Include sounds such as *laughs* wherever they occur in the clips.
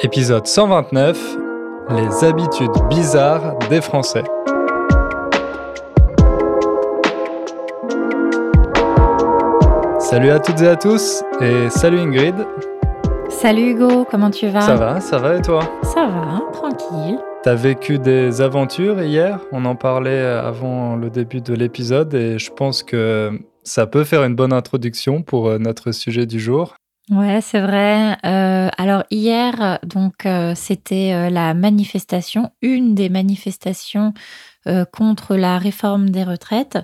Épisode 129 Les habitudes bizarres des Français. Salut à toutes et à tous et salut Ingrid. Salut Hugo, comment tu vas? Ça va, ça va et toi? Ça va, tranquille. T'as vécu des aventures hier? On en parlait avant le début de l'épisode et je pense que ça peut faire une bonne introduction pour euh, notre sujet du jour. Ouais, c'est vrai. Euh, alors hier, donc euh, c'était euh, la manifestation, une des manifestations contre la réforme des retraites,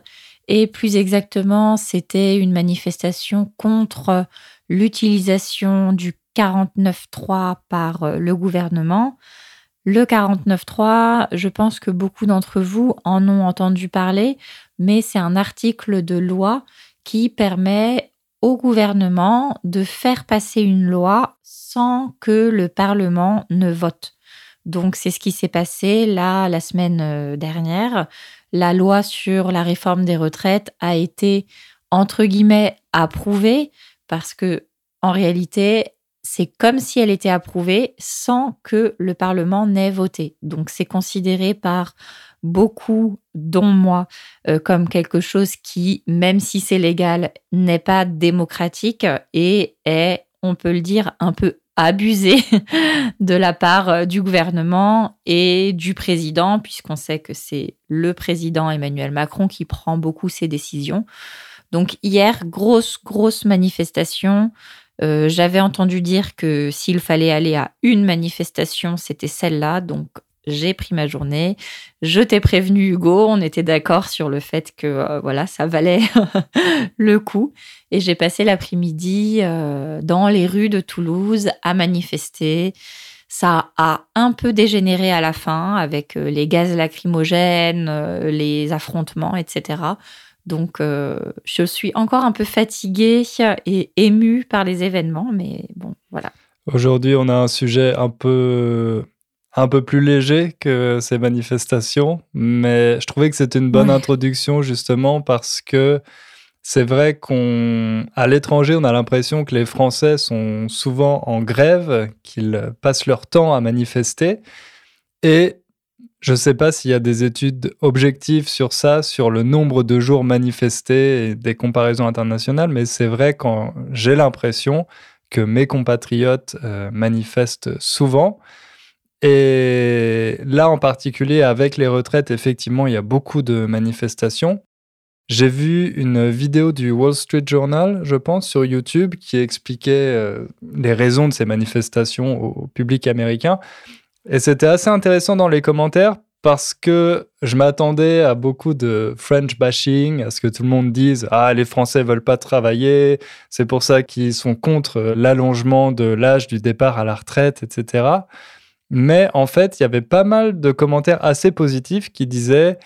et plus exactement, c'était une manifestation contre l'utilisation du 49.3 par le gouvernement. Le 49.3, je pense que beaucoup d'entre vous en ont entendu parler, mais c'est un article de loi qui permet au gouvernement de faire passer une loi sans que le Parlement ne vote. Donc c'est ce qui s'est passé là la semaine euh, dernière. La loi sur la réforme des retraites a été entre guillemets approuvée parce que en réalité c'est comme si elle était approuvée sans que le Parlement n'ait voté. Donc c'est considéré par beaucoup, dont moi, euh, comme quelque chose qui, même si c'est légal, n'est pas démocratique et est, on peut le dire, un peu abusé *laughs* de la part euh, du gouvernement et du président, puisqu'on sait que c'est le président Emmanuel Macron qui prend beaucoup ces décisions. Donc hier, grosse, grosse manifestation. Euh, j'avais entendu dire que s'il fallait aller à une manifestation, c'était celle-là. Donc j'ai pris ma journée. Je t'ai prévenu, Hugo. On était d'accord sur le fait que euh, voilà, ça valait *laughs* le coup. Et j'ai passé l'après-midi euh, dans les rues de Toulouse à manifester. Ça a un peu dégénéré à la fin avec euh, les gaz lacrymogènes, les affrontements, etc. Donc, je suis encore un peu fatiguée et émue par les événements, mais bon, voilà. Aujourd'hui, on a un sujet un peu un peu plus léger que ces manifestations, mais je trouvais que c'était une bonne introduction justement parce que c'est vrai qu'à l'étranger, on a l'impression que les Français sont souvent en grève, qu'ils passent leur temps à manifester. Et je ne sais pas s'il y a des études objectives sur ça, sur le nombre de jours manifestés et des comparaisons internationales, mais c'est vrai quand j'ai l'impression que mes compatriotes euh, manifestent souvent. Et là, en particulier, avec les retraites, effectivement, il y a beaucoup de manifestations. J'ai vu une vidéo du Wall Street Journal, je pense, sur YouTube, qui expliquait euh, les raisons de ces manifestations au, public américain. Et c'était assez intéressant dans les commentaires parce que je m'attendais à beaucoup de French bashing, à ce que tout le monde dise Ah, les Français veulent pas travailler, c'est pour ça qu'ils sont contre l'allongement de l'âge du départ à la retraite, etc. Mais en fait, il y avait pas mal de commentaires assez positifs qui disaient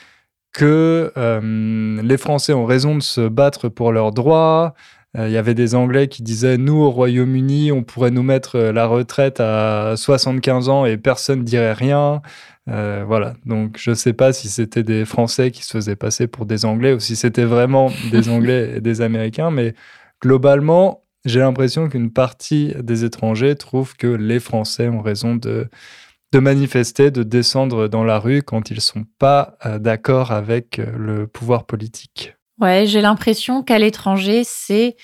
que euh, les Français ont raison de se battre pour leurs droits. Euh, il y avait des Anglais qui disaient nous au Royaume-Uni, on pourrait nous mettre euh, la retraite à 75 ans et personne dirait rien. voilà. Donc je ne sais pas si c'était des Français qui se faisaient passer pour des Anglais ou si c'était vraiment des *laughs* Anglais et des Américains, mais globalement, j'ai l'impression qu'une partie des étrangers trouve que les Français ont raison de, de manifester, de descendre dans la rue quand ils ne sont pas euh, d'accord avec euh, le pouvoir politique. Ouais, j'ai l'impression qu'à l'étranger, c'est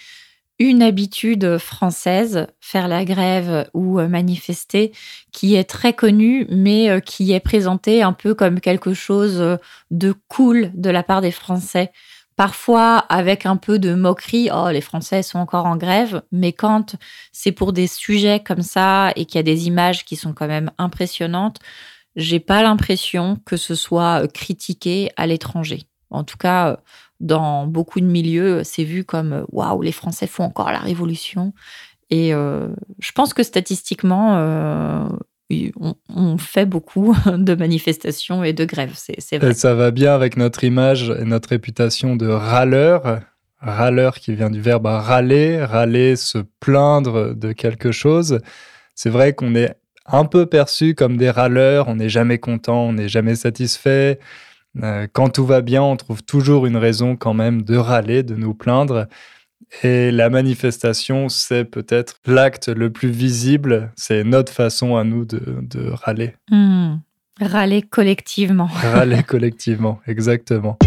une habitude française, faire la grève ou euh, manifester, qui est très connue, mais qui est présentée un peu comme quelque chose de cool de la part des Français parfois avec un peu de moquerie, oh les Français sont encore en grève, mais quand c'est pour des sujets comme ça et qu'il y a des images qui sont quand même impressionnantes, j'ai pas l'impression que ce soit euh, critiqué à l'étranger. En tout cas, euh, dans beaucoup de milieux, c'est vu comme euh, waouh, les Français font encore la révolution. Et je pense que statistiquement, on, fait beaucoup *laughs* de manifestations et de grèves, c'est vrai. ça va bien avec notre image et notre réputation de râleur. Râleur qui vient du verbe râler, râler, se plaindre de quelque chose. C'est vrai qu'on est un peu perçu comme des râleurs, on n'est jamais content, on n'est jamais satisfait. Euh, quand tout va bien, on trouve toujours une raison quand même de râler, de nous plaindre. Et la manifestation, c'est peut-être l'acte le plus visible. C'est notre façon à nous de, râler. Hmm. Râler collectivement. *laughs* Râler collectivement, exactement.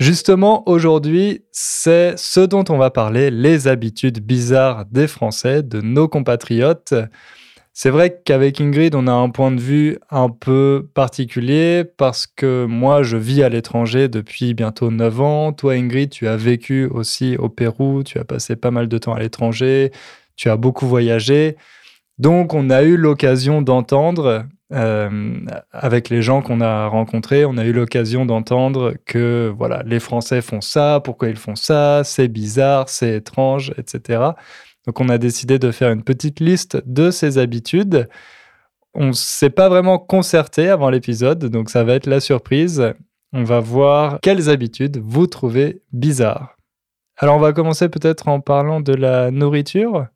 Justement, aujourd'hui, c'est ce dont on va parler, les habitudes bizarres des Français, de nos compatriotes. C'est vrai qu'avec Ingrid, on a un point de vue un peu particulier parce que moi, je vis à l'étranger depuis bientôt 9 ans. Toi, Ingrid, tu as vécu aussi au Pérou, tu as passé pas mal de temps à l'étranger, tu as beaucoup voyagé. Donc, on a eu l'occasion d'entendre, euh, avec les gens qu'on a rencontrés, on a eu l'occasion d'entendre que voilà, les Français font ça, pourquoi ils font ça, c'est bizarre, c'est étrange, etc. Donc on a décidé de faire une petite liste de ses habitudes. On ne s'est pas vraiment concerté avant l'épisode, donc ça va être la surprise. On va voir quelles habitudes vous trouvez bizarres. Alors on va commencer peut-être en parlant de la nourriture.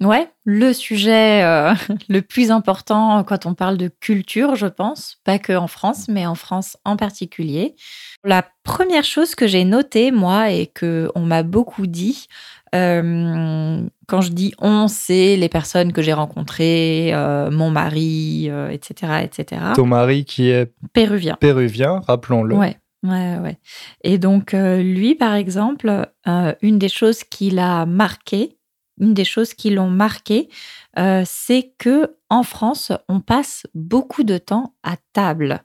Ouais, le sujet euh, *laughs* le plus important quand on parle de culture, je pense, pas que en France, mais en France en particulier. La première chose que j'ai notée, moi, et que on m'a beaucoup dit, euh, quand je dis on, c'est les personnes que j'ai rencontrées, euh, mon mari, etc., euh, etc. Ton mari qui est péruvien. Péruvien, rappelons-le. Ouais. Ouais, ouais. Et donc, lui, par exemple, une des choses qui l'a marqué, une des choses qui l'ont marqué, c'est que en France, on passe beaucoup de temps à table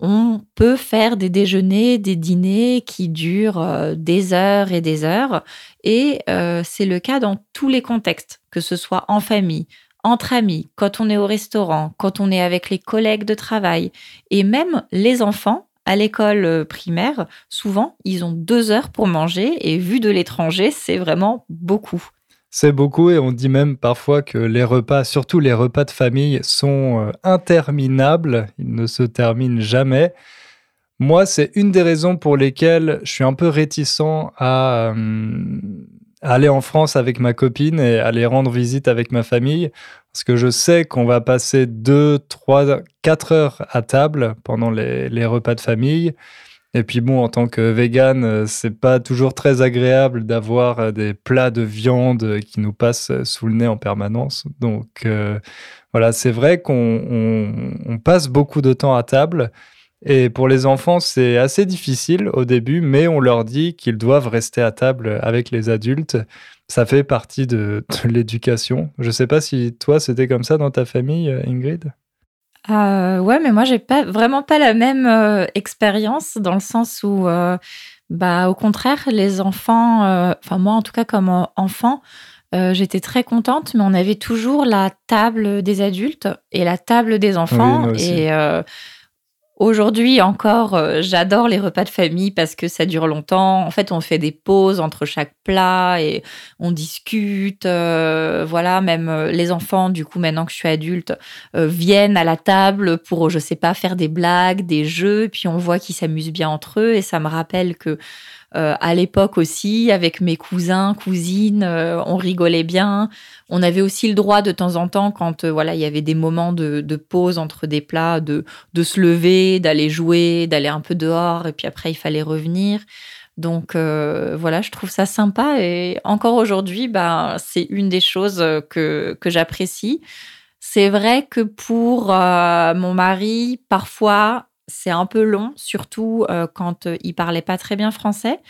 on peut faire des déjeuners, des dîners qui durent euh, des heures et des heures. Et euh, c'est le cas dans tous les contextes, que ce soit en famille, entre amis, quand on est au restaurant, quand on est avec les collègues de travail, et même les enfants. À l'école euh, primaire, souvent, ils ont deux heures pour manger et vu de l'étranger, c'est vraiment beaucoup. C'est beaucoup et on dit même parfois que les repas, surtout les repas de famille, sont euh, interminables, ils ne se terminent jamais. Moi, c'est une des raisons pour lesquelles je suis un peu réticent à, euh, aller en France avec ma copine et aller rendre visite avec ma famille, parce que je sais qu'on va passer 2, 3, 4 heures à table pendant les repas de famille. Et puis bon, en tant que vegan, euh, c'est pas toujours très agréable d'avoir euh, des plats de viande qui nous passent euh, sous le nez en permanence. Donc voilà, c'est vrai qu'on passe beaucoup de temps à table. Et pour les enfants, c'est assez difficile au début, mais on leur dit qu'ils doivent rester à table avec les adultes. Ça fait partie de, de l'éducation. Je sais pas si toi, c'était comme ça dans ta famille, Ingrid? Euh, ouais, mais moi, j'ai pas vraiment pas la même euh, expérience dans le sens où, euh, bah, au contraire, les enfants, enfin, moi, en tout cas, comme enfant, j'étais très contente, mais on avait toujours la table des adultes et la table des enfants. et Aujourd'hui encore, euh, j'adore les repas de famille parce que ça dure longtemps. En fait, on fait des pauses entre chaque plat et on discute. Euh, voilà, même euh, les enfants, du coup, maintenant que je suis adulte, viennent à la table pour, je sais pas, faire des blagues, des jeux. Puis on voit qu'ils s'amusent bien entre eux et ça me rappelle que euh, à l'époque aussi, avec mes cousins, cousines, euh, on rigolait bien. On avait aussi le droit de temps en temps, quand euh, voilà, il y avait des moments de, pause entre des plats, de, se lever, d'aller jouer, d'aller un peu dehors, et puis après il fallait revenir. Donc voilà, je trouve ça sympa et encore aujourd'hui, bah, c'est une des choses que j'apprécie. C'est vrai que pour mon mari, parfois, c'est un peu long, surtout euh, quand euh, il parlait pas très bien français,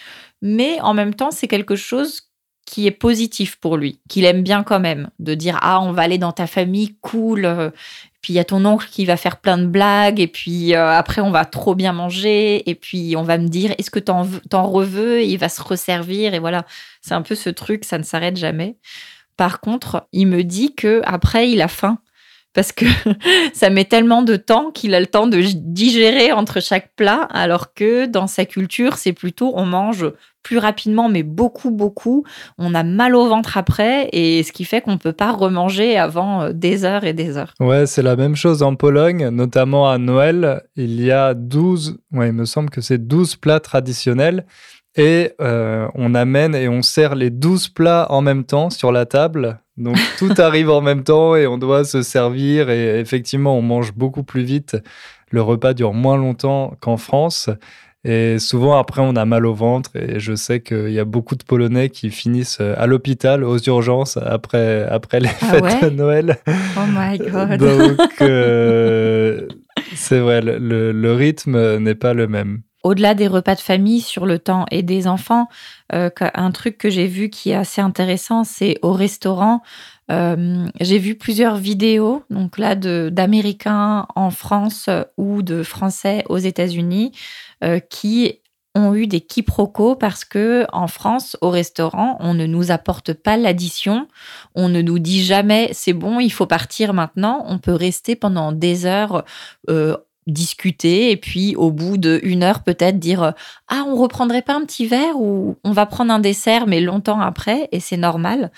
mais en même temps, c'est quelque chose qui est positif pour lui, qu'il aime bien quand même, de dire ah on va aller dans ta famille, cool. Euh, puis il y a ton oncle qui va faire plein de blagues et puis après on va trop bien manger et puis on va me dire est-ce que t'en t'en reveux? Et il va se resservir et voilà c'est un peu ce truc ça ne s'arrête jamais. Par contre il me dit que après il a faim parce que *laughs* ça met tellement de temps qu'il a le temps de digérer entre chaque plat, alors que dans sa culture, c'est plutôt on mange plus rapidement, mais beaucoup, beaucoup. On a mal au ventre après, et ce qui fait qu'on ne peut pas remanger avant euh, des heures et des heures. Ouais, c'est la même chose en Pologne, notamment à Noël. Il y a 12, ouais, il me semble que c'est 12 plats traditionnels. Et on amène et on sert les 12 plats en même temps sur la table. Donc *laughs* tout arrive en même temps et on doit se servir. Et effectivement, on mange beaucoup plus vite. Le repas dure moins longtemps qu'en France. Et souvent, après, on a mal au ventre. Et je sais qu'il y a beaucoup de Polonais qui finissent euh, à l'hôpital, aux urgences, après, après les ah fêtes de Noël. Oh my God. Donc, euh, c'est vrai, le, le rythme n'est pas le même. Au-delà des repas de famille sur le temps et des enfants, euh, un truc que j'ai vu qui est assez intéressant, c'est au restaurant. j'ai vu plusieurs vidéos, donc là, d'Américains en France ou de Français aux États-Unis, euh, qui ont eu des quiproquos parce que en France, au restaurant, on ne nous apporte pas l'addition, on ne nous dit jamais c'est bon, il faut partir maintenant. On peut rester pendant des heures. Euh, discuter et puis au bout d'une heure peut-être dire ah on reprendrait pas un petit verre ou on va prendre un dessert mais longtemps après et c'est normal.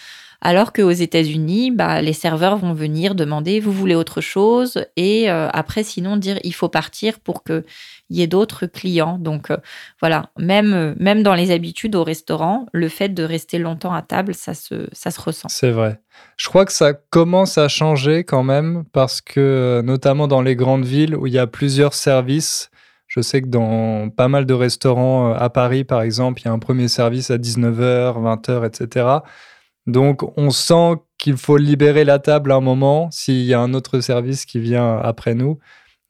Alors qu'aux États-Unis, bah, les serveurs vont venir demander vous voulez autre chose? Et euh, après sinon dire il faut partir pour y ait d'autres clients. Donc euh, voilà, même, même dans les habitudes au restaurant, le fait de rester longtemps à table, ça se, ça se ressent. C'est vrai. Je crois que ça commence à changer quand même parce que notamment dans les grandes villes où il y a plusieurs services, je sais que dans pas mal de restaurants euh, à Paris, par exemple, il y a un premier service à 19h, 20h, etc. Donc, on sent qu'il faut libérer la table un moment s'il y a un autre service qui vient après nous.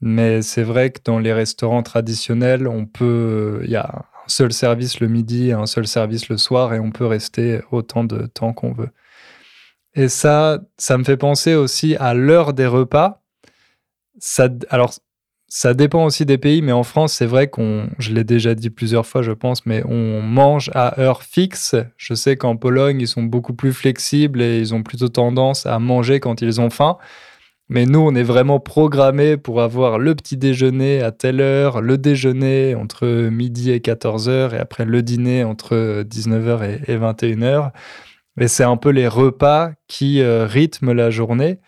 Mais c'est vrai que dans les restaurants traditionnels, on peut, il y a un seul service le midi un seul service le soir et on peut rester autant de temps qu'on veut. Et ça, ça me fait penser aussi à l'heure des repas. Alors, ça dépend aussi des pays, mais en France, c'est vrai qu'on, je l'ai déjà dit plusieurs fois, je pense, mais on mange à heure fixe. Je sais qu'en Pologne, ils sont beaucoup plus flexibles et ils ont plutôt tendance à manger quand ils ont faim. Mais nous, on est vraiment programmé pour avoir le petit déjeuner à telle heure, le déjeuner entre midi et 14h et après le dîner entre 19h et 21h. Et c'est un peu les repas qui euh, rythment la journée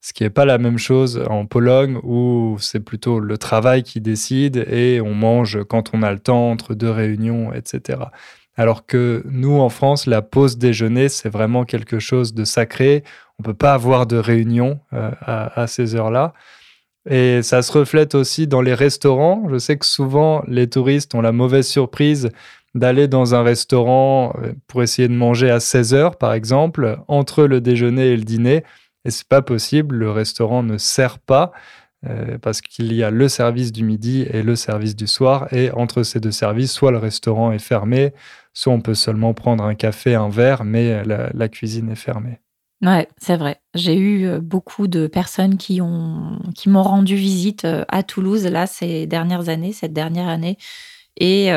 ce qui n'est pas la même chose en Pologne où c'est plutôt le travail qui décide et on mange quand on a le temps entre deux réunions, etc. Alors que nous, en France, la pause déjeuner, c'est vraiment quelque chose de sacré. On peut pas avoir de réunion euh, à, ces heures-là. Et ça se reflète aussi dans les restaurants. Je sais que souvent, les touristes ont la mauvaise surprise d'aller dans un restaurant euh, pour essayer de manger à 16 heures, par exemple, entre le déjeuner et le dîner. Et c'est pas possible, le restaurant ne sert pas euh, parce qu'il y a le service du midi et le service du soir. Et entre ces deux services, soit le restaurant est fermé, soit on peut seulement prendre un café, un verre, mais la, cuisine est fermée. Ouais, c'est vrai. J'ai eu euh, beaucoup de personnes qui ont qui m'ont rendu visite euh, à Toulouse là ces dernières années, cette dernière année. Et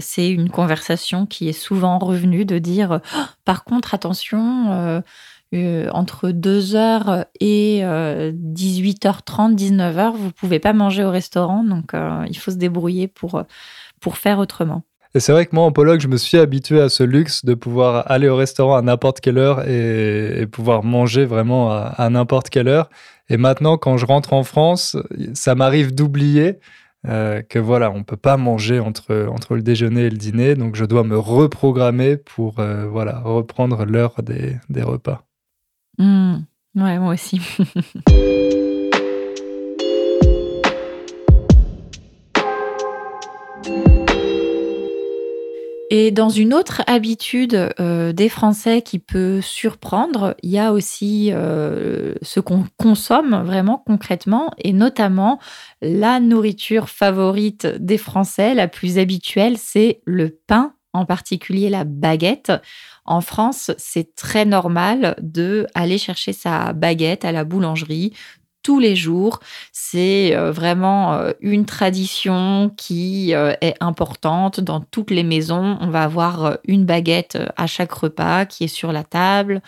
c'est une conversation qui est souvent revenue de dire, oh, par contre, attention, euh, entre 2h et 18h30, 19h, vous pouvez pas manger au restaurant, donc euh, il faut se débrouiller pour, pour faire autrement. Et c'est vrai que moi, en Pologne, je me suis habitué à ce luxe de pouvoir aller au restaurant à n'importe quelle heure et, pouvoir manger vraiment à, n'importe quelle heure. Et maintenant, quand je rentre en France, ça m'arrive d'oublier euh, que voilà, on peut pas manger entre, entre le déjeuner et le dîner. Donc, je dois me reprogrammer pour voilà, reprendre l'heure des, des repas. Mmh. Ouais, moi aussi. *laughs* Et dans une autre habitude euh, des Français qui peut surprendre, il y a aussi euh, ce qu'on consomme vraiment concrètement, et notamment la nourriture favorite des Français, la plus habituelle, c'est le pain, en particulier la baguette. En France, c'est très normal de aller chercher sa baguette à la boulangerie tous les jours. C'est euh, vraiment euh, une tradition qui euh, est importante dans toutes les maisons. On va avoir une baguette à chaque repas qui est sur la table.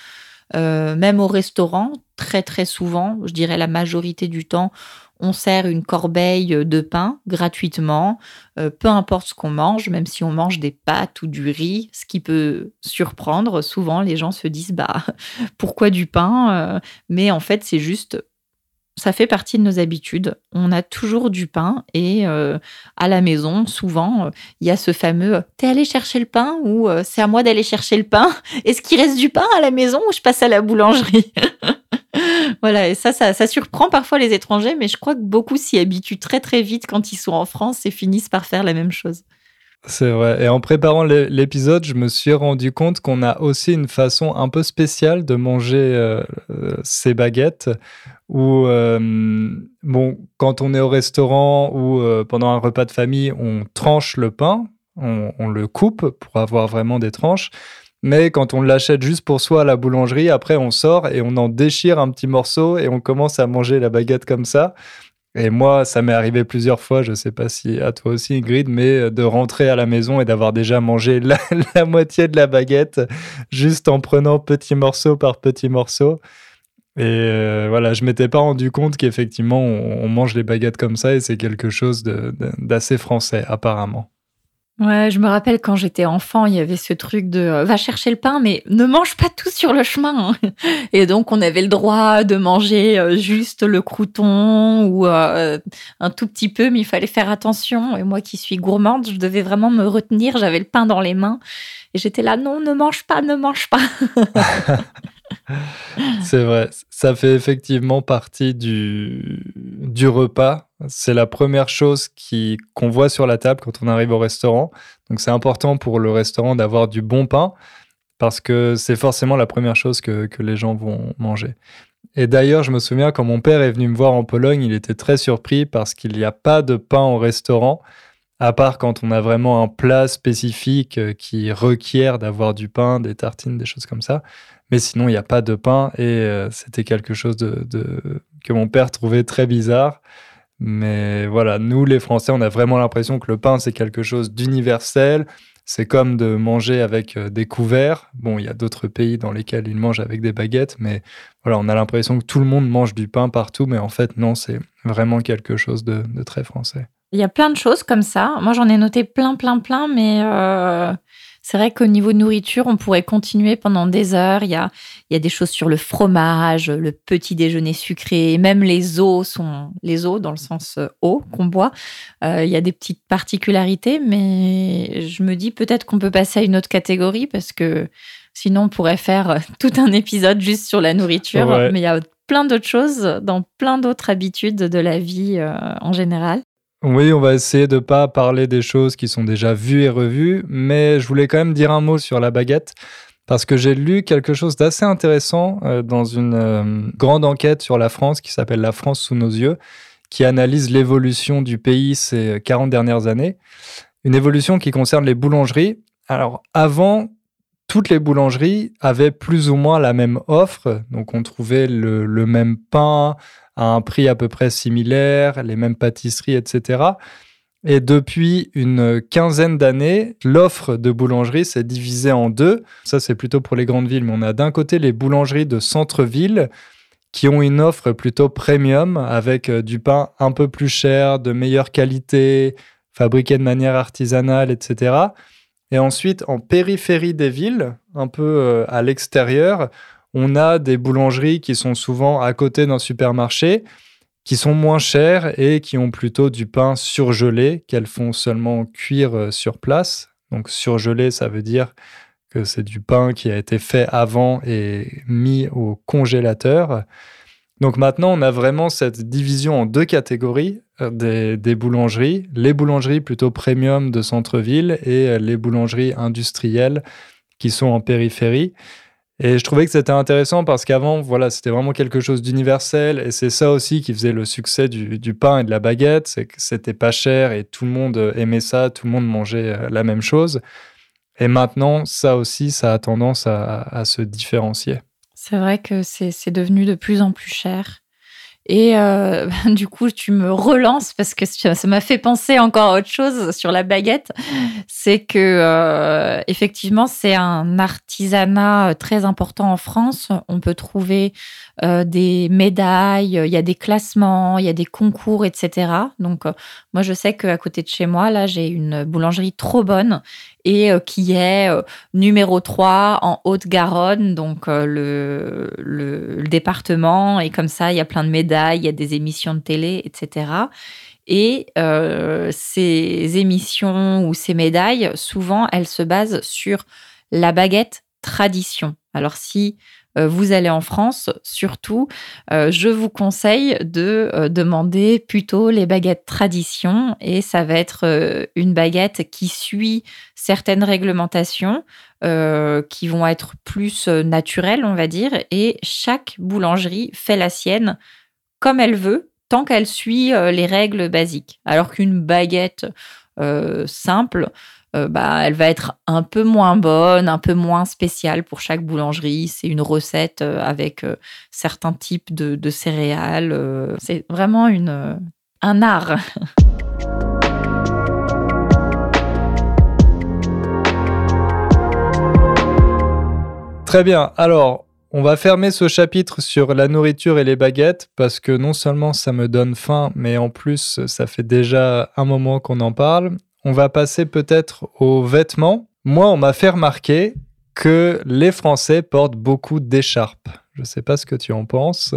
même au restaurant, très très souvent, je dirais la majorité du temps, on sert une corbeille de pain gratuitement, peu importe ce qu'on mange, même si on mange des pâtes ou du riz, ce qui peut surprendre. Souvent, les gens se disent bah *laughs* pourquoi du pain Mais en fait, c'est juste ça fait partie de nos habitudes. On a toujours du pain et euh, à la maison, souvent, il y a ce fameux T'es allé chercher le pain ou c'est à moi d'aller chercher le pain? *laughs* Est-ce qu'il reste du pain à la maison ou je passe à la boulangerie? *laughs* Voilà, et ça, ça, ça, surprend parfois les étrangers, mais je crois que beaucoup s'y habituent très très vite quand ils sont en France et finissent par faire la même chose. C'est vrai. Et en préparant l'épisode, je me suis rendu compte qu'on a aussi une façon un peu spéciale de manger euh, euh, ces baguettes. Où, euh, bon, quand on est au restaurant ou pendant un repas de famille, on tranche le pain, on, on, le coupe pour avoir vraiment des tranches. Mais quand on l'achète juste pour soi à la boulangerie, après on sort et on en déchire un petit morceau et on commence à manger la baguette comme ça. Et moi, ça m'est arrivé plusieurs fois, je ne sais pas si à toi aussi, Ingrid, mais euh, de rentrer à la maison et d'avoir déjà mangé *laughs* la, moitié de la baguette juste en prenant petit morceau par petit morceau. Et euh, voilà, je m'étais pas rendu compte qu'effectivement, on, mange les baguettes comme ça et c'est quelque chose d'assez français, apparemment. Ouais, je me rappelle quand j'étais enfant, il y avait ce truc de euh, va chercher le pain, mais ne mange pas tout sur le chemin. Hein. *laughs* Et donc, on avait le droit de manger euh, juste le crouton ou euh, un tout petit peu, mais il fallait faire attention. Et moi qui suis gourmande, je devais vraiment me retenir. J'avais le pain dans les mains et j'étais là, non, ne mange pas, ne mange pas. *laughs* *laughs* C'est vrai, ça fait effectivement partie du, du repas. C'est la première chose qui, qu'on voit sur la table quand on arrive au restaurant. Donc c'est important pour le restaurant d'avoir du bon pain parce que c'est forcément la première chose que, que les gens vont manger. Et d'ailleurs, je me souviens quand mon père est venu me voir en Pologne, il était très surpris parce qu'il n'y a pas de pain au restaurant, à part quand on a vraiment un plat spécifique qui requiert d'avoir du pain, des tartines, des choses comme ça. Mais sinon, il n'y a pas de pain et euh, c'était quelque chose que mon père trouvait très bizarre. Mais voilà, nous les Français, on a vraiment l'impression que le pain, c'est quelque chose d'universel. C'est comme de manger avec euh, des couverts. Bon, il y a d'autres pays dans lesquels ils mangent avec des baguettes, mais voilà, on a l'impression que tout le monde mange du pain partout, mais en fait, non, c'est vraiment quelque chose de, très français. Il y a plein de choses comme ça. Moi, j'en ai noté plein, plein, plein, mais euh, c'est vrai qu'au niveau de nourriture, on pourrait continuer pendant des heures. Il y a, il y a des choses sur le fromage, le petit déjeuner sucré, même les eaux sont les eaux dans le sens euh, eau qu'on boit. Euh, il y a des petites particularités, mais je me dis peut-être qu'on peut passer à une autre catégorie parce que sinon on pourrait faire *laughs* tout un épisode juste sur la nourriture. Mais il y a plein d'autres choses dans plein d'autres habitudes de la vie euh, en général. Oui, on va essayer de pas parler des choses qui sont déjà vues et revues, mais je voulais quand même dire un mot sur la baguette parce que j'ai lu quelque chose d'assez intéressant euh, dans une euh, grande enquête sur la France qui s'appelle La France sous nos yeux, qui analyse l'évolution du pays ces 40 dernières années. Une évolution qui concerne les boulangeries. Alors avant, toutes les boulangeries avaient plus ou moins la même offre, donc on trouvait le même pain, à un prix à peu près similaire, les mêmes pâtisseries, etc. Et depuis une quinzaine d'années, l'offre de boulangerie s'est divisée en deux. Ça, c'est plutôt pour les grandes villes, mais on a d'un côté les boulangeries de centre-ville qui ont une offre plutôt premium avec euh, du pain un peu plus cher, de meilleure qualité, fabriqué de manière artisanale, etc. Et ensuite, en périphérie des villes, un peu euh, à l'extérieur, on a des boulangeries qui sont souvent à côté d'un supermarché, qui sont moins chères et qui ont plutôt du pain surgelé qu'elles font seulement cuire euh, sur place. Donc surgelé, ça veut dire que c'est du pain qui a été fait avant et mis au congélateur. Donc maintenant, on a vraiment cette division en deux catégories euh, des, des boulangeries. Les boulangeries plutôt premium de centre-ville et euh, les boulangeries industrielles qui sont en périphérie. Et je trouvais que c'était intéressant parce qu'avant, voilà, c'était vraiment quelque chose d'universel. Et c'est ça aussi qui faisait le succès du, pain et de la baguette. C'est que c'était pas cher et tout le monde aimait ça, tout le monde mangeait euh, la même chose. Et maintenant, ça aussi, ça a tendance à se différencier. C'est vrai que c'est devenu de plus en plus cher. Et euh, *laughs* du coup, tu me relances parce que ça m'a fait penser encore à autre chose sur la baguette. C'est que euh, effectivement, c'est un artisanat très important en France. On peut trouver euh, des médailles, il y a des classements, il y a des concours, etc. Donc, moi, je sais qu'à côté de chez moi, là, j'ai une boulangerie trop bonne et qui est numéro 3 en Haute-Garonne, donc le, le, le, département. Et comme ça, il y a plein de médailles il y a des émissions de télé, etc. Et euh, ces émissions ou ces médailles, souvent, elles se basent sur la baguette tradition. Alors si euh, vous allez en France, surtout, euh, je vous conseille de euh, demander plutôt les baguettes tradition et ça va être une baguette qui suit certaines réglementations qui vont être plus naturelles, on va dire, et chaque boulangerie fait la sienne comme elle veut, tant qu'elle suit les règles basiques. Alors qu'une baguette simple, euh, bah, elle va être un peu moins bonne, un peu moins spéciale pour chaque boulangerie. C'est une recette euh, avec euh, certains types de, céréales. C'est vraiment une, un art. *laughs* Très bien. Alors, on va fermer ce chapitre sur la nourriture et les baguettes parce que non seulement ça me donne faim, mais en plus ça fait déjà un moment qu'on en parle on va passer peut-être aux vêtements. Moi, on m'a fait remarquer que les Français portent beaucoup d'écharpes. Je ne sais pas ce que tu en penses.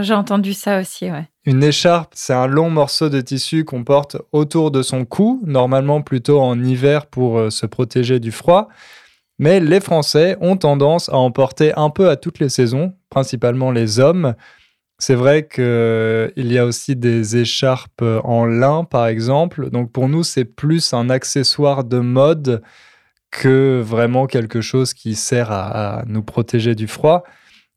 J'ai entendu ça aussi, ouais. Une écharpe, c'est un long morceau de tissu qu'on porte autour de son cou, normalement plutôt en hiver pour euh, se protéger du froid. Mais les Français ont tendance à en porter un peu à toutes les saisons, principalement les hommes. C'est vrai qu'il euh, y a aussi des écharpes en lin, par exemple. Donc pour nous, c'est plus un accessoire de mode que vraiment quelque chose qui sert à, nous protéger du froid.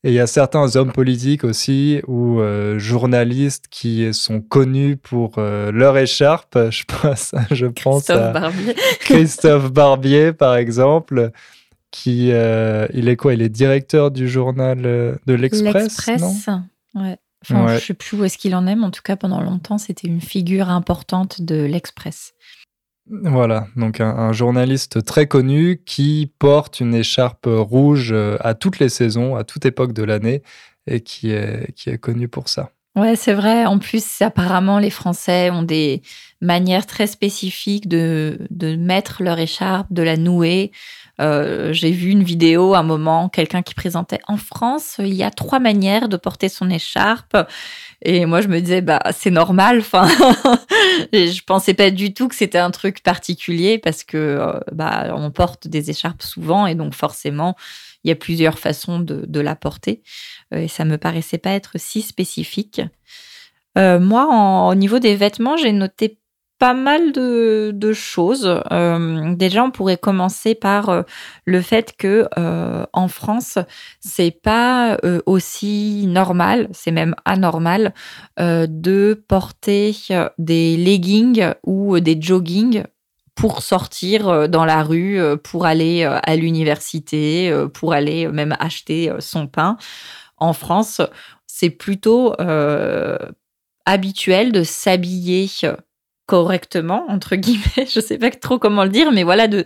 Et il y a certains hommes politiques aussi ou euh, journalistes qui sont connus pour euh, leur écharpe. *laughs* Je pense, je pense Christophe à Barbier. *laughs* *laughs* Christophe Barbier, par exemple, qui il est quoi? Il est directeur du journal de l'Express. L'Express. Ouais. Enfin, Je ne sais plus où est-ce qu'il en est, mais en tout cas, pendant longtemps, c'était une figure importante de l'Express. Voilà, donc un, journaliste très connu qui porte une écharpe rouge euh, à toutes les saisons, à toute époque de l'année, et qui est, qui est connu pour ça. Ouais, c'est vrai. En plus, apparemment, les Français ont des manières très spécifiques de, de mettre leur écharpe, de la nouer. Euh, j'ai vu une vidéo un moment, quelqu'un qui présentait en France, il y a trois manières de porter son écharpe. Et moi, je me disais, bah, c'est normal. Enfin, *laughs* je pensais pas du tout que c'était un truc particulier parce que, euh, bah, on porte des écharpes souvent et donc forcément, il y a plusieurs façons de, la porter. Euh, et ça me paraissait pas être si spécifique. moi, au niveau des vêtements, j'ai noté pas mal de, choses. Euh, déjà, on pourrait commencer par euh, le fait que euh, en France, c'est pas aussi normal, c'est même anormal de porter des leggings ou des joggings pour sortir dans la rue, pour aller à l'université, pour aller même acheter son pain. En France, c'est plutôt habituel de s'habiller correctement, entre guillemets, *laughs* je sais pas trop comment le dire, mais voilà, de,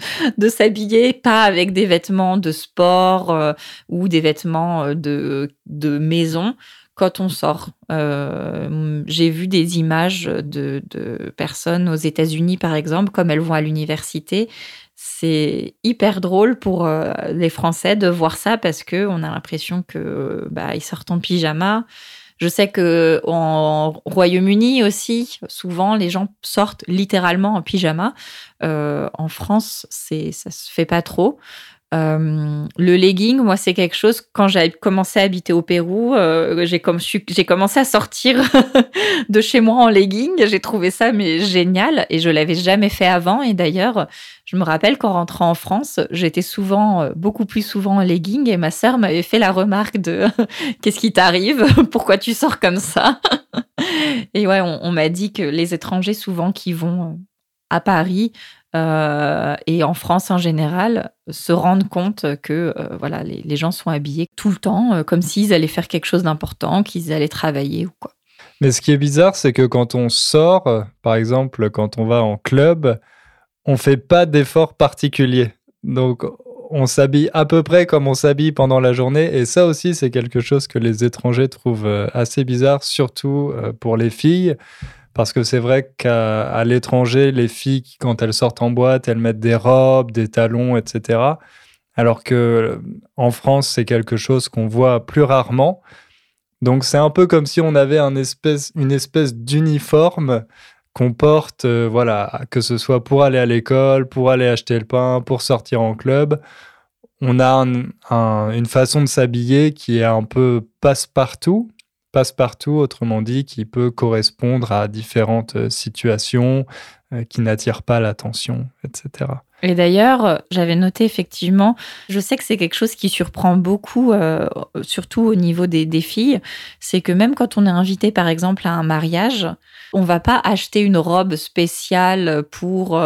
s'habiller pas avec des vêtements de sport euh, ou des vêtements euh, de, de maison quand on sort. Euh, j'ai vu des images de, personnes aux États-Unis, par exemple, comme elles vont à l'université. C'est hyper drôle pour les Français de voir ça parce que on a l'impression que bah, sortent en pyjama. Je sais que en Royaume-Uni aussi, souvent les gens sortent littéralement en pyjama. Euh, en France, c'est ça se fait pas trop. Euh, le legging, moi, c'est quelque chose, quand j'ai commencé à habiter au Pérou, euh, j'ai commencé à sortir *laughs* de chez moi en legging. J'ai trouvé ça mais génial et je l'avais jamais fait avant. Et d'ailleurs, je me rappelle qu'en rentrant en France, j'étais souvent, euh, beaucoup plus souvent en legging et ma sœur m'avait fait la remarque de *laughs* qu'est-ce qui t'arrive? *laughs* Pourquoi tu sors comme ça? Et ouais, on m'a dit que les étrangers souvent qui vont à Paris euh, et en France en général, se rendent compte que euh, voilà, les, gens sont habillés tout le temps, euh, comme s'ils allaient faire quelque chose d'important, qu'ils allaient travailler ou quoi. Mais ce qui est bizarre, c'est que quand on sort, par exemple, quand on va en club, on fait pas d'efforts particuliers. Donc, on s'habille à peu près comme on s'habille pendant la journée. Et ça aussi, c'est quelque chose que les étrangers trouvent assez bizarre, surtout pour les filles. Parce que c'est vrai qu'à l'étranger, les filles, quand elles sortent en boîte, elles mettent des robes, des talons, etc. Alors que en France, c'est quelque chose qu'on voit plus rarement. Donc c'est un peu comme si on avait une espèce d'uniforme qu'on porte, euh, voilà, que ce soit pour aller à l'école, pour aller acheter le pain, pour sortir en club. On a une façon de s'habiller qui est un peu passe-partout, passe-partout, autrement dit, qui peut correspondre à différentes euh, situations, euh, qui n'attirent pas l'attention, etc. Et d'ailleurs, j'avais noté effectivement, je sais que c'est quelque chose qui surprend beaucoup, euh, surtout au niveau des, filles, c'est que même quand on est invité par exemple à un mariage, on va pas acheter une robe spéciale pour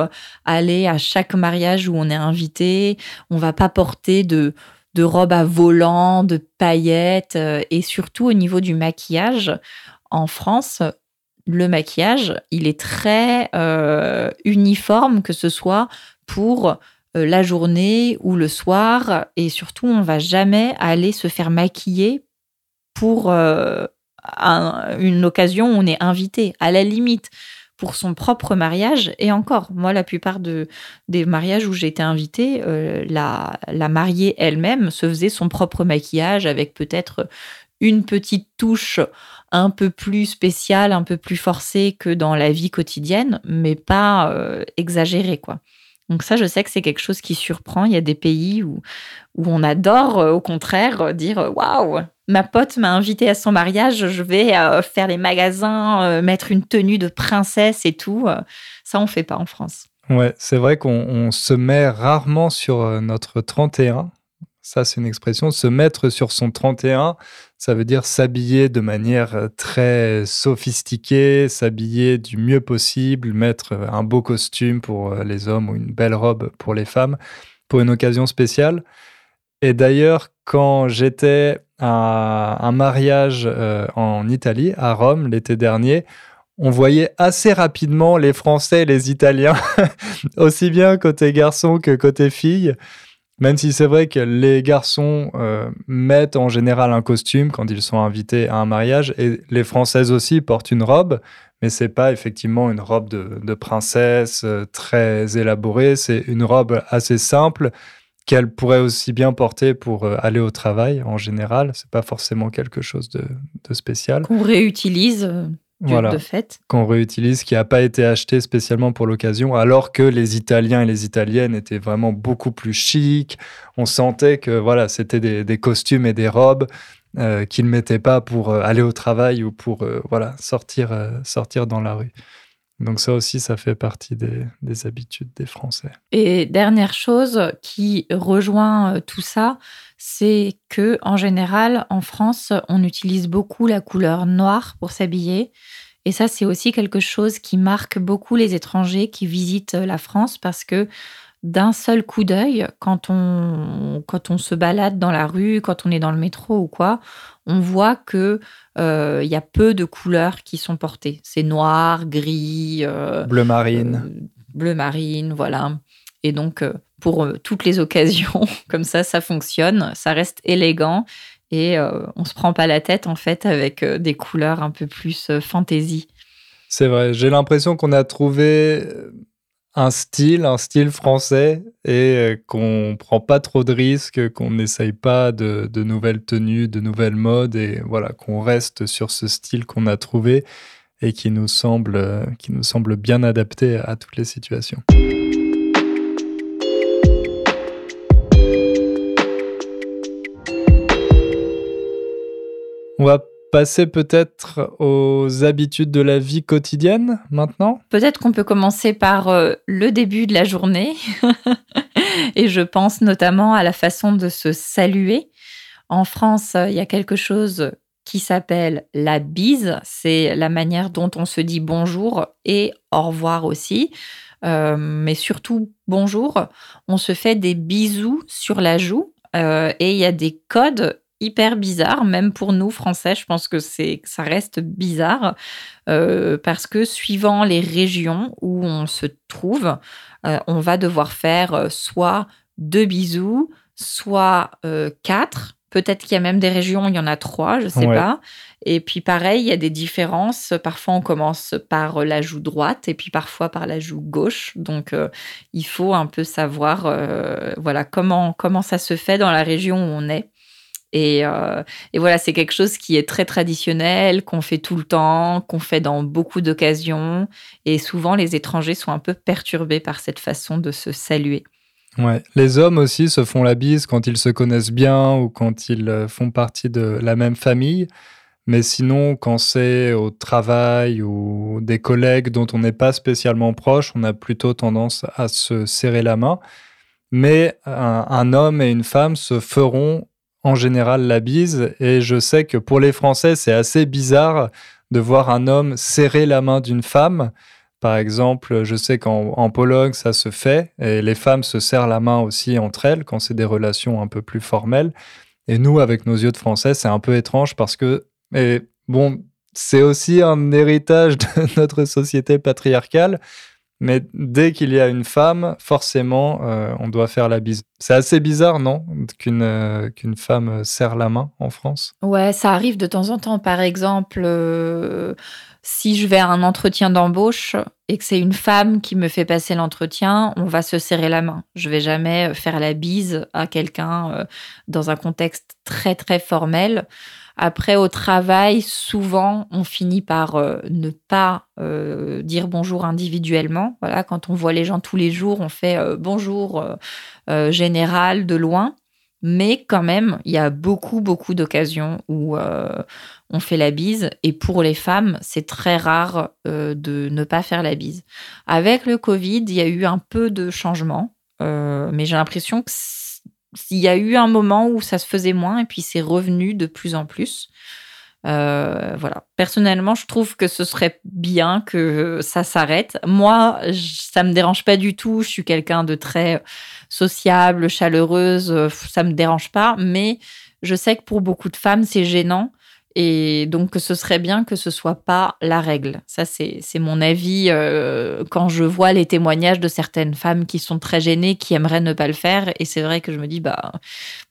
aller à chaque mariage où on est invité, on va pas porter de de robes à volants, de paillettes euh, et surtout au niveau du maquillage. En France, le maquillage, il est très euh, uniforme, que ce soit pour euh, la journée ou le soir. Et surtout, on va jamais aller se faire maquiller pour une occasion où on est invité. À la limite, pour son propre mariage. Et encore, moi, la plupart de, des mariages où j'ai été invitée, euh, la, la mariée elle-même se faisait son propre maquillage avec peut-être une petite touche un peu plus spéciale, un peu plus forcée que dans la vie quotidienne, mais pas euh, exagérée, quoi. Donc ça, je sais que c'est quelque chose qui surprend. Il y a des pays où, où on adore, euh, au contraire, dire waouh, ma pote m'a invité à son mariage, je vais euh, faire les magasins, euh, mettre une tenue de princesse et tout. ça, on fait pas en France. Ouais, c'est vrai qu'on se met rarement sur notre 31. Ça, c'est une expression. Se mettre sur son 31, ça veut dire s'habiller de manière très sophistiquée, s'habiller du mieux possible, mettre un beau costume pour les hommes ou une belle robe pour les femmes, pour une occasion spéciale. Et d'ailleurs, quand j'étais un mariage euh, en Italie, à Rome, l'été dernier, on voyait assez rapidement les Français et les Italiens, *laughs* aussi bien côté garçon que côté fille. Même si c'est vrai que les garçons euh, mettent en général un costume quand ils sont invités à un mariage, et les Françaises aussi portent une robe, mais c'est pas effectivement une robe de princesse euh, très élaborée, c'est une robe assez simple qu'elle pourrait aussi bien porter pour euh, aller au travail en général. C'est pas forcément quelque chose de, spécial. Qu'on réutilise. Euh, de fait. Qu'on réutilise, qui n'a pas été acheté spécialement pour l'occasion, alors que les Italiens et les Italiennes étaient vraiment beaucoup plus chics. On sentait que voilà, c'était des, costumes et des robes euh, qu'ils ne mettaient pas pour aller au travail ou pour voilà, sortir, sortir dans la rue. Donc ça aussi, ça fait partie des, habitudes des Français. Et dernière chose qui rejoint euh, tout ça, c'est que en général, en France, on utilise beaucoup la couleur noire pour s'habiller. Et ça, c'est aussi quelque chose qui marque beaucoup les étrangers qui visitent la France parce que d'un seul coup d'œil, quand on, quand on se balade dans la rue, quand on est dans le métro ou quoi, on voit que euh, il y a peu de couleurs qui sont portées. C'est noir, gris, euh, bleu marine, euh, bleu marine, voilà. Et donc pour toutes les *laughs* occasions, comme ça, ça fonctionne, ça reste élégant et on se prend pas la tête en fait avec des couleurs un peu plus fantaisie. C'est vrai, j'ai l'impression qu'on a trouvé un style, un style français et euh, qu'on prend pas trop de risques, qu'on n'essaye pas de, nouvelles tenues, de nouvelles modes et voilà, qu'on reste sur ce style qu'on a trouvé et qui nous semble, euh, qui nous semble bien adapté à toutes les situations. On va passer peut-être aux habitudes de la vie quotidienne maintenant? Peut-être qu'on peut commencer par euh, le début de la journée. *laughs* Et je pense notamment à la façon de se saluer. En France, il y a quelque chose qui s'appelle la bise. C'est la manière dont on se dit bonjour et au revoir aussi. Euh, mais surtout bonjour. On se fait des bisous sur la joue. Euh, et il y a des codes hyper bizarre, même pour nous Français, je pense que c'est ça reste bizarre euh, parce que suivant les régions où on se trouve, euh, on va devoir faire euh, soit deux bisous, soit quatre. Peut-être qu'il y a même des régions où il y en a trois, je ne sais pas. Et puis pareil, il y a des différences. Parfois, on commence par la joue droite et puis parfois par la joue gauche. Donc, il faut un peu savoir, voilà, comment comment ça se fait dans la région où on est. Et, et, voilà, c'est quelque chose qui est très traditionnel, qu'on fait tout le temps, qu'on fait dans beaucoup d'occasions. Et souvent, les étrangers sont un peu perturbés par cette façon de se saluer. Ouais. Les hommes aussi se font la bise quand ils se connaissent bien ou quand ils euh, font partie de la même famille. Mais sinon, quand c'est au travail ou des collègues dont on n'est pas spécialement proche, on a plutôt tendance à se serrer la main. Mais un, homme et une femme se feront en général la bise. Et je sais que pour les Français, c'est assez bizarre de voir un homme serrer la main d'une femme. Par exemple, je sais qu'en Pologne, ça se fait, et les femmes se serrent la main aussi entre elles quand c'est des relations un peu plus formelles. Et nous, avec nos yeux de français, c'est un peu étrange parce que, et bon, c'est aussi un héritage *laughs* de notre société patriarcale, mais dès qu'il y a une femme, forcément, euh, on doit faire la bise. C'est assez bizarre, non Qu'une euh, femme serre la main en France? Ouais, ça arrive de temps en temps. Par exemple, euh, si je vais à un entretien d'embauche et que c'est une femme qui me fait passer l'entretien, on va se serrer la main. Je vais jamais faire la bise à quelqu'un dans un contexte très, très formel. Après, au travail, souvent, on finit par euh, ne pas euh, dire bonjour individuellement. Voilà, quand on voit les gens tous les jours, on fait euh, bonjour général de loin. Mais quand même, il y a beaucoup, beaucoup d'occasions où on fait la bise. Et pour les femmes, c'est très rare de ne pas faire la bise. Avec le Covid, il y a eu un peu de changement. mais j'ai l'impression que il y a eu un moment où ça se faisait moins et puis c'est revenu de plus en plus. Euh, voilà. Personnellement, je trouve que ce serait bien que ça s'arrête. Moi, ça me dérange pas du tout. Je suis quelqu'un de très sociable, chaleureuse. Ça me dérange pas. Mais je sais que pour beaucoup de femmes, c'est gênant. Et donc, ce serait bien que ce soit pas la règle. Ça, c'est mon avis euh, quand je vois les témoignages de certaines femmes qui sont très gênées, qui aimeraient ne pas le faire. Et c'est vrai que je me dis, bah,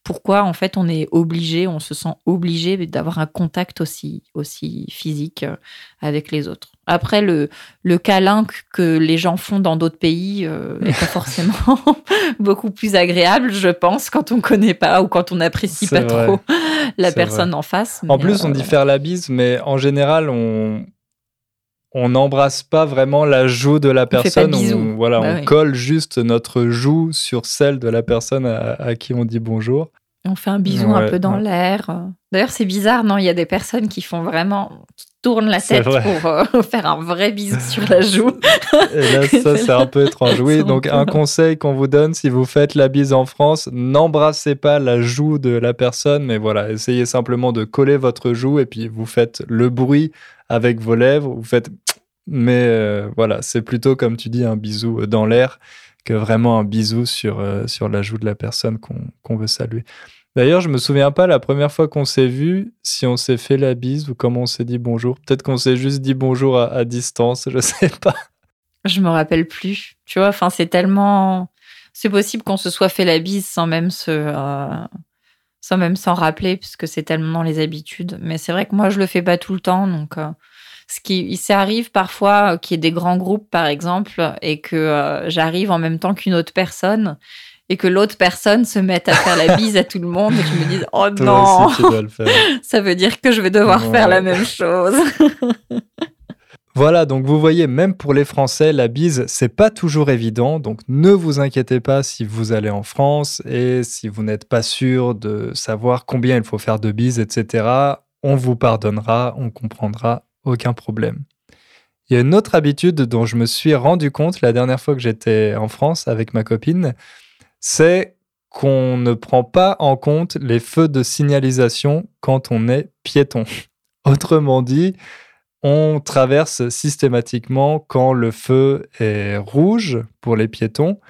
pourquoi en fait on est obligé, on se sent obligé d'avoir un contact aussi, aussi physique euh, avec les autres. Après, le, le câlin que les gens font dans d'autres pays euh, n'est pas *laughs* forcément *laughs* beaucoup plus agréable, je pense, quand on connaît pas ou quand on n'apprécie pas trop la personne en face. En plus, on dit euh, faire la bise, mais en général, on on n'embrasse pas vraiment la joue de la personne. On, voilà, bah on colle juste notre joue sur celle de la personne à, qui on dit bonjour. On fait un bisou un peu dans l'air. D'ailleurs, c'est bizarre, non? Il y a des personnes qui font vraiment, qui tournent la tête pour euh, *laughs* faire un vrai bisou sur la *laughs* joue. Et là, *laughs* ça, c'est un peu étrange. Oui, donc un conseil qu'on vous donne si vous faites la bise en France, n'embrassez pas la joue de la personne, mais voilà, essayez simplement de coller votre joue et puis vous faites le bruit avec vos lèvres, vous faites mais euh, voilà, c'est plutôt, comme tu dis, un bisou dans l'air que vraiment un bisou sur, euh, sur la joue de la personne qu'on veut saluer. D'ailleurs, je me souviens pas la première fois qu'on s'est vu, si on s'est fait la bise ou comment on s'est dit bonjour. Peut-être qu'on s'est juste dit bonjour à, distance, *laughs* je sais pas. Je me rappelle plus. Tu vois, enfin, c'est tellement. C'est possible qu'on se soit fait la bise sans même se. Euh, sans même s'en rappeler, puisque c'est tellement les habitudes. Mais c'est vrai que moi, je le fais pas tout le temps, donc ce qui il s'arrive parfois qu'il y ait des grands groupes par exemple et que euh, j'arrive en même temps qu'une autre personne et que l'autre personne se mette à faire la bise à tout le monde et que je me dise oh non *laughs* ça veut dire que je vais devoir faire la même chose *laughs* Voilà, donc vous voyez, même pour les Français, la bise, c'est pas toujours évident. Donc ne vous inquiétez pas si vous allez en France et si vous n'êtes pas sûr de savoir combien il faut faire de bises, etc. On vous pardonnera, on comprendra aucun problème. Il y a une autre habitude dont je me suis rendu compte la dernière fois que j'étais en France avec ma copine, c'est qu'on ne prend pas en compte les feux de signalisation quand on est piéton. *laughs* Autrement dit, on traverse systématiquement quand le feu est rouge pour les piétons.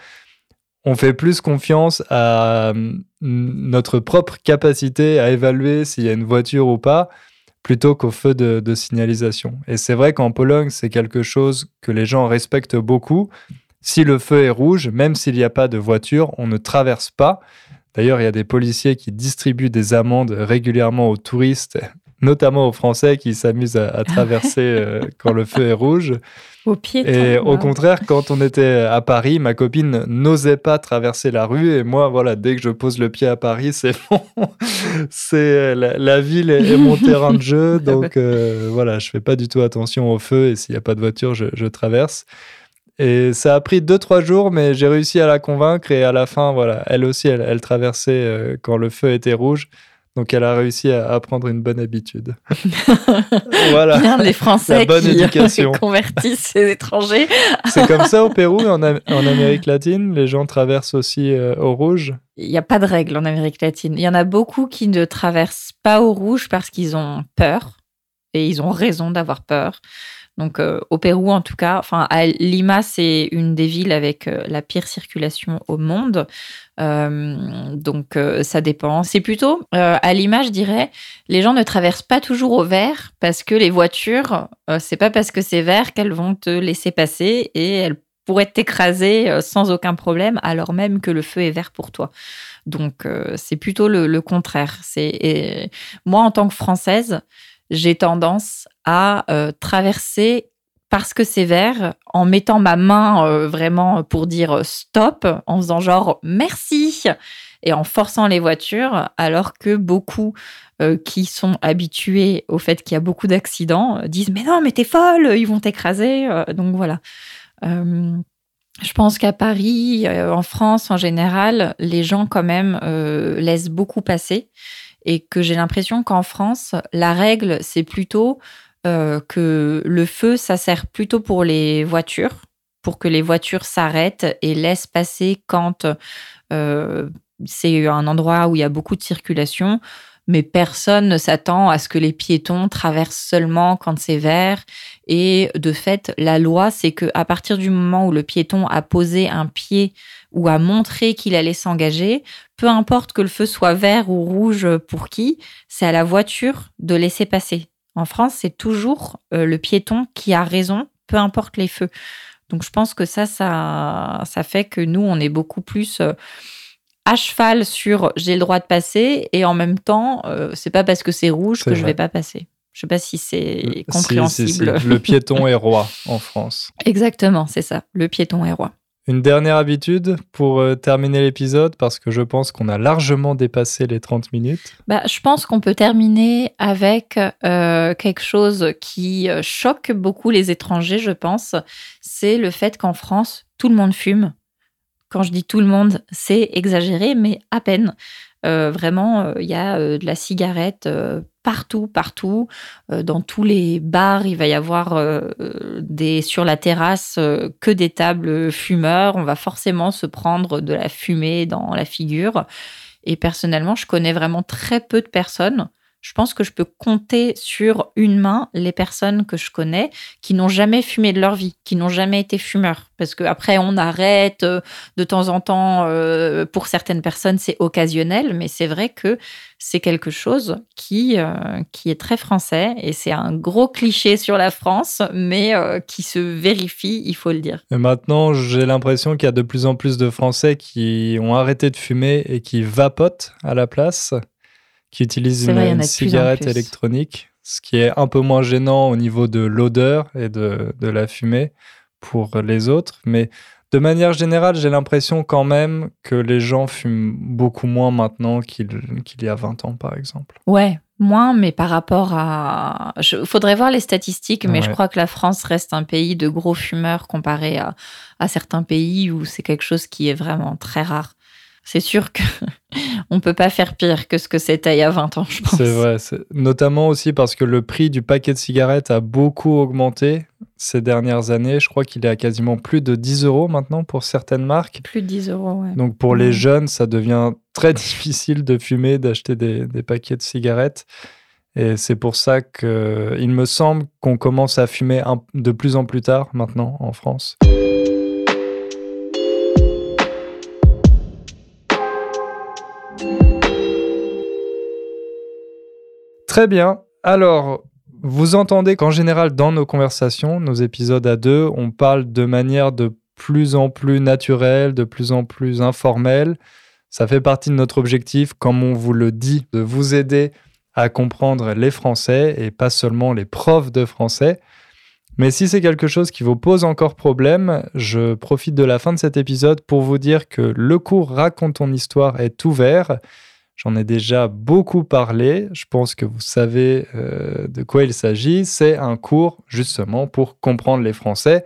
On fait plus confiance à notre propre capacité à évaluer s'il y a une voiture ou pas plutôt qu'au feu de, signalisation. Et c'est vrai qu'en Pologne, c'est quelque chose que les gens respectent beaucoup. Si le feu est rouge, même s'il n'y a pas de voiture, on ne traverse pas. D'ailleurs, il y a des policiers qui distribuent des amendes régulièrement aux touristes notamment aux Français qui s'amusent à, *laughs* traverser euh, quand le feu est rouge. Au pied. Et au contraire, quand on était à Paris, ma copine n'osait pas traverser la rue. Et moi, voilà, dès que je pose le pied à Paris, c'est *laughs* bon. c'est la, ville est, mon terrain de jeu. *laughs* Donc euh, voilà, je fais pas du tout attention au feu. Et s'il n'y a pas de voiture, je, je traverse. Et ça a pris deux, trois jours, mais j'ai réussi à la convaincre. Et à la fin, voilà, elle aussi, elle, elle traversait euh, quand le feu était rouge. Donc elle a réussi à apprendre une bonne habitude. *laughs* voilà. Bien les Français qui *laughs* convertissent ces étrangers. C'est comme ça au Pérou et en, en, *laughs* Amérique latine, les gens traversent aussi euh, au rouge. Il n'y a pas de règle en Amérique latine. Il y en a beaucoup qui ne traversent pas au rouge parce qu'ils ont peur et ils ont raison d'avoir peur. Donc euh, au Pérou en tout cas, enfin à Lima c'est une des villes avec euh, la pire circulation au monde. Euh, donc ça dépend. C'est plutôt à Lima je dirais, les gens ne traversent pas toujours au vert parce que les voitures, c'est pas parce que c'est vert qu'elles vont te laisser passer et elles pourraient t'écraser sans aucun problème alors même que le feu est vert pour toi. Donc c'est plutôt le, le contraire. C'est moi en tant que française j'ai tendance à euh, traverser parce que c'est vert, en mettant ma main euh, vraiment pour dire stop, en faisant genre merci et en forçant les voitures, alors que beaucoup euh, qui sont habitués au fait qu'il y a beaucoup d'accidents disent mais non mais t'es folle, ils vont t'écraser. donc voilà. je pense qu'à Paris, en France en général, les gens quand même laissent beaucoup passer et que j'ai l'impression qu'en France, la règle, c'est plutôt euh, que le feu, ça sert plutôt pour les voitures, pour que les voitures s'arrêtent et laissent passer quand euh, c'est un endroit où il y a beaucoup de circulation. Mais personne ne s'attend à ce que les piétons traversent seulement quand c'est vert. Et de fait, la loi, c'est que à partir du moment où le piéton a posé un pied ou a montré qu'il allait s'engager, peu importe que le feu soit vert ou rouge pour qui, c'est à la voiture de laisser passer. En France, c'est toujours euh, le piéton qui a raison, peu importe les feux. Donc je pense que ça, ça, ça fait que nous, on est beaucoup plus euh, à cheval sur j'ai le droit de passer et en même temps, euh, c'est pas parce que c'est rouge que je vais pas passer. Je sais pas si c'est compréhensible. le *laughs* piéton est roi en France. Exactement, c'est ça. Le piéton est roi. Une dernière habitude pour euh, terminer l'épisode, parce que je pense qu'on a largement dépassé les 30 minutes. Bah, je pense qu'on peut terminer avec euh, quelque chose qui euh, choque beaucoup les étrangers, je pense. C'est le fait qu'en France, tout le monde fume. Quand je dis tout le monde, c'est exagéré, mais à peine. Vraiment, il y a de la cigarette partout, partout. Euh, dans tous les bars, il va y avoir euh, des sur la terrasse euh, que des tables fumeurs. On va forcément se prendre de la fumée dans la figure. Et personnellement, je connais vraiment très peu de personnes je pense que je peux compter sur une main les personnes que je connais qui n'ont jamais fumé de leur vie, qui n'ont jamais été fumeurs. Parce qu'après, on arrête euh, de temps en temps. Euh, pour certaines personnes, c'est occasionnel, mais c'est vrai que c'est quelque chose qui, euh, qui est très français et c'est un gros cliché sur la France, mais qui se vérifie, il faut le dire. Et maintenant, j'ai l'impression qu'il y a de plus en plus de Français qui ont arrêté de fumer et qui vapotent à la place qui utilisent une, cigarette électronique, ce qui est un peu moins gênant au niveau de l'odeur et de, de, la fumée pour les autres. Mais de manière générale, j'ai l'impression quand même que les gens fument beaucoup moins maintenant qu'il y a 20 ans, par exemple. Ouais, moins, mais par rapport à... Il faudrait voir les statistiques, mais je crois que la France reste un pays de gros fumeurs comparé à, à certains pays où c'est quelque chose qui est vraiment très rare c'est sûr que *laughs* on peut pas faire pire que ce que c'était il y a 20 ans, je pense. C'est vrai, notamment aussi parce que le prix du paquet de cigarettes a beaucoup augmenté ces dernières années. Je crois qu'il est à quasiment plus de 10 euros maintenant pour certaines marques. Plus de 10 euros, ouais. Donc pour les jeunes, ça devient très *laughs* difficile de fumer, d'acheter des, paquets de cigarettes. Et c'est pour ça qu'il me semble qu'on commence à fumer de plus en plus tard maintenant en France. Très bien. Alors, vous entendez qu'en général, dans nos conversations, nos épisodes à deux, on parle de manière de plus en plus naturelle, de plus en plus informelle. Ça fait partie de notre objectif, comme on vous le dit, de vous aider à comprendre les Français et pas seulement les profs de français. Mais si c'est quelque chose qui vous pose encore problème, je profite de la fin de cet épisode pour vous dire que le cours Raconte ton histoire est ouvert. J'en ai déjà beaucoup parlé. Je pense que vous savez euh, de quoi il s'agit. C'est un cours justement pour comprendre les Français.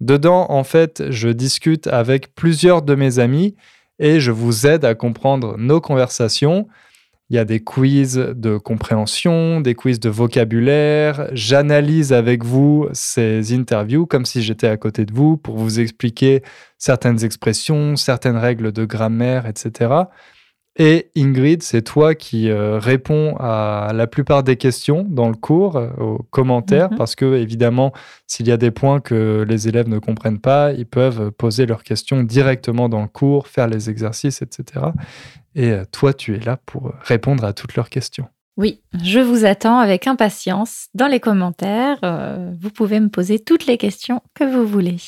Dedans, en fait, je discute avec plusieurs de mes amis et je vous aide à comprendre nos conversations. Il y a des quiz de compréhension, des quiz de vocabulaire. J'analyse avec vous ces interviews comme si j'étais à côté de vous pour vous expliquer certaines expressions, certaines règles de grammaire, etc. Et Ingrid, c'est toi qui euh, réponds à la plupart des questions dans le cours, euh, aux commentaires, mhm. parce que évidemment, s'il y a des points que les élèves ne comprennent pas, ils peuvent poser leurs questions directement dans le cours, faire les exercices, etc. Et euh, toi, tu es là pour répondre à toutes leurs questions. Oui, je vous attends avec impatience dans les commentaires. vous pouvez me poser toutes les questions que vous voulez.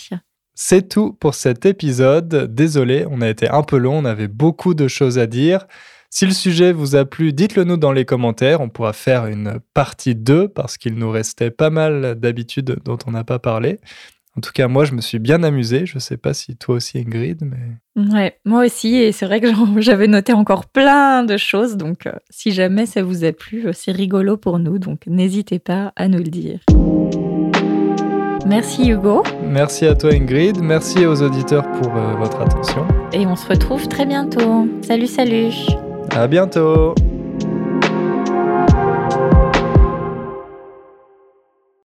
C'est tout pour cet épisode. Désolé, on a été un peu long, on avait beaucoup de choses à dire. Si le sujet vous a plu, dites-le nous dans les commentaires. On pourra faire une partie 2 parce qu'il nous restait pas mal d'habitudes dont on n'a pas parlé. En tout cas, moi, je me suis bien amusé. Je ne sais pas si toi aussi, Ingrid, mais. Ouais, moi aussi. Et c'est vrai que *laughs* j'avais noté encore plein de choses. Donc, euh, si jamais ça vous a plu, euh, c'est rigolo pour nous. Donc, n'hésitez pas à nous le dire. Merci Hugo. Merci à toi Ingrid. Merci aux auditeurs pour euh, votre attention. Et on se retrouve très bientôt. Salut, salut. À bientôt.